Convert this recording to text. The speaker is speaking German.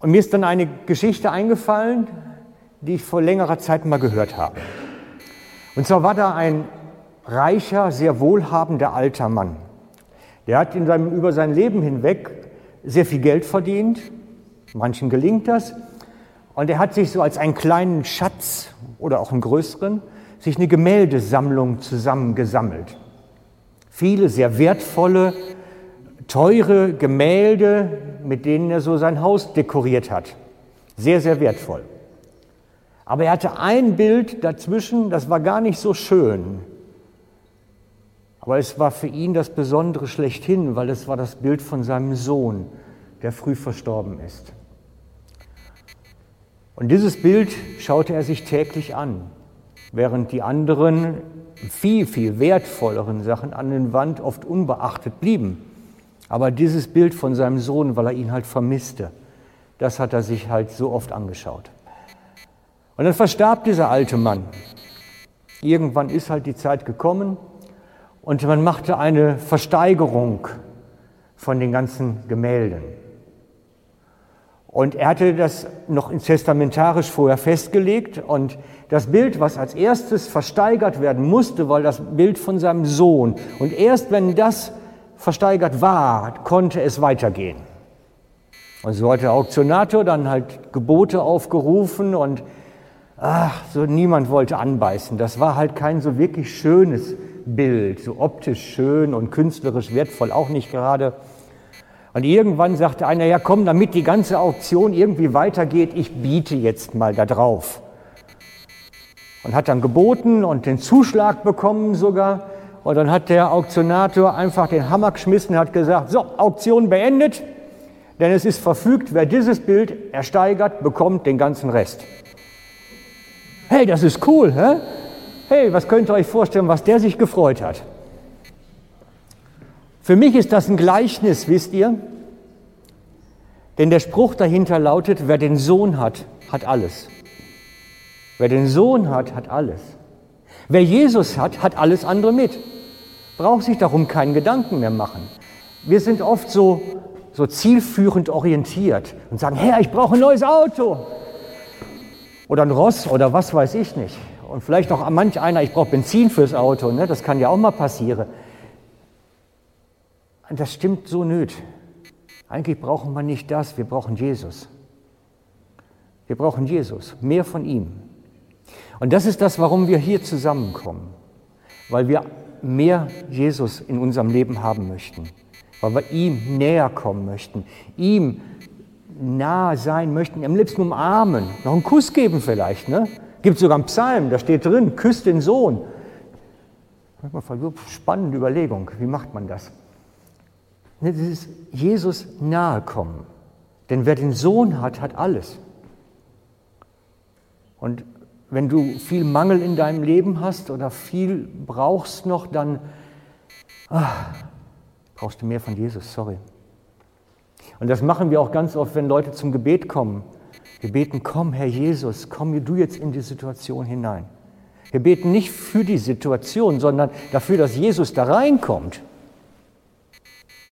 Und mir ist dann eine Geschichte eingefallen, die ich vor längerer Zeit mal gehört habe. Und zwar war da ein reicher, sehr wohlhabender alter Mann. Der hat in seinem, über sein Leben hinweg sehr viel Geld verdient. Manchen gelingt das. Und er hat sich so als einen kleinen Schatz oder auch einen größeren, sich eine Gemäldesammlung zusammengesammelt. Viele sehr wertvolle, teure Gemälde, mit denen er so sein Haus dekoriert hat. Sehr, sehr wertvoll. Aber er hatte ein Bild dazwischen, das war gar nicht so schön. Aber es war für ihn das Besondere schlechthin, weil es war das Bild von seinem Sohn, der früh verstorben ist. Und dieses Bild schaute er sich täglich an, während die anderen viel, viel wertvolleren Sachen an den Wand oft unbeachtet blieben. Aber dieses Bild von seinem Sohn, weil er ihn halt vermisste, das hat er sich halt so oft angeschaut. Und dann verstarb dieser alte Mann. Irgendwann ist halt die Zeit gekommen und man machte eine Versteigerung von den ganzen Gemälden. Und er hatte das noch testamentarisch vorher festgelegt und das Bild, was als erstes versteigert werden musste, war das Bild von seinem Sohn. Und erst wenn das versteigert war, konnte es weitergehen. Und so hat der Auktionator dann halt Gebote aufgerufen und ach, so niemand wollte anbeißen. Das war halt kein so wirklich schönes Bild, so optisch schön und künstlerisch wertvoll auch nicht gerade. Und irgendwann sagte einer, ja komm, damit die ganze Auktion irgendwie weitergeht, ich biete jetzt mal da drauf. Und hat dann geboten und den Zuschlag bekommen sogar. Und dann hat der Auktionator einfach den Hammer geschmissen und hat gesagt, so, Auktion beendet, denn es ist verfügt, wer dieses Bild ersteigert, bekommt den ganzen Rest. Hey, das ist cool, hä? Hey, was könnt ihr euch vorstellen, was der sich gefreut hat? Für mich ist das ein Gleichnis, wisst ihr? Denn der Spruch dahinter lautet, wer den Sohn hat, hat alles. Wer den Sohn hat, hat alles. Wer Jesus hat, hat alles andere mit. Braucht sich darum keinen Gedanken mehr machen. Wir sind oft so, so zielführend orientiert und sagen, Herr, ich brauche ein neues Auto. Oder ein Ross oder was weiß ich nicht. Und vielleicht auch manch einer, ich brauche Benzin fürs Auto. Ne? Das kann ja auch mal passieren. Das stimmt so nöt. Eigentlich brauchen wir nicht das, wir brauchen Jesus. Wir brauchen Jesus, mehr von ihm. Und das ist das, warum wir hier zusammenkommen. Weil wir mehr Jesus in unserem Leben haben möchten. Weil wir ihm näher kommen möchten. Ihm nahe sein möchten, am liebsten umarmen, noch einen Kuss geben vielleicht. Ne? Gibt sogar einen Psalm, da steht drin, küsst den Sohn. Spannende Überlegung, wie macht man das? Das ist Jesus nahe kommen. Denn wer den Sohn hat, hat alles. Und wenn du viel Mangel in deinem Leben hast oder viel brauchst noch, dann ach, brauchst du mehr von Jesus, sorry. Und das machen wir auch ganz oft, wenn Leute zum Gebet kommen. Wir beten, komm, Herr Jesus, komm du jetzt in die Situation hinein. Wir beten nicht für die Situation, sondern dafür, dass Jesus da reinkommt.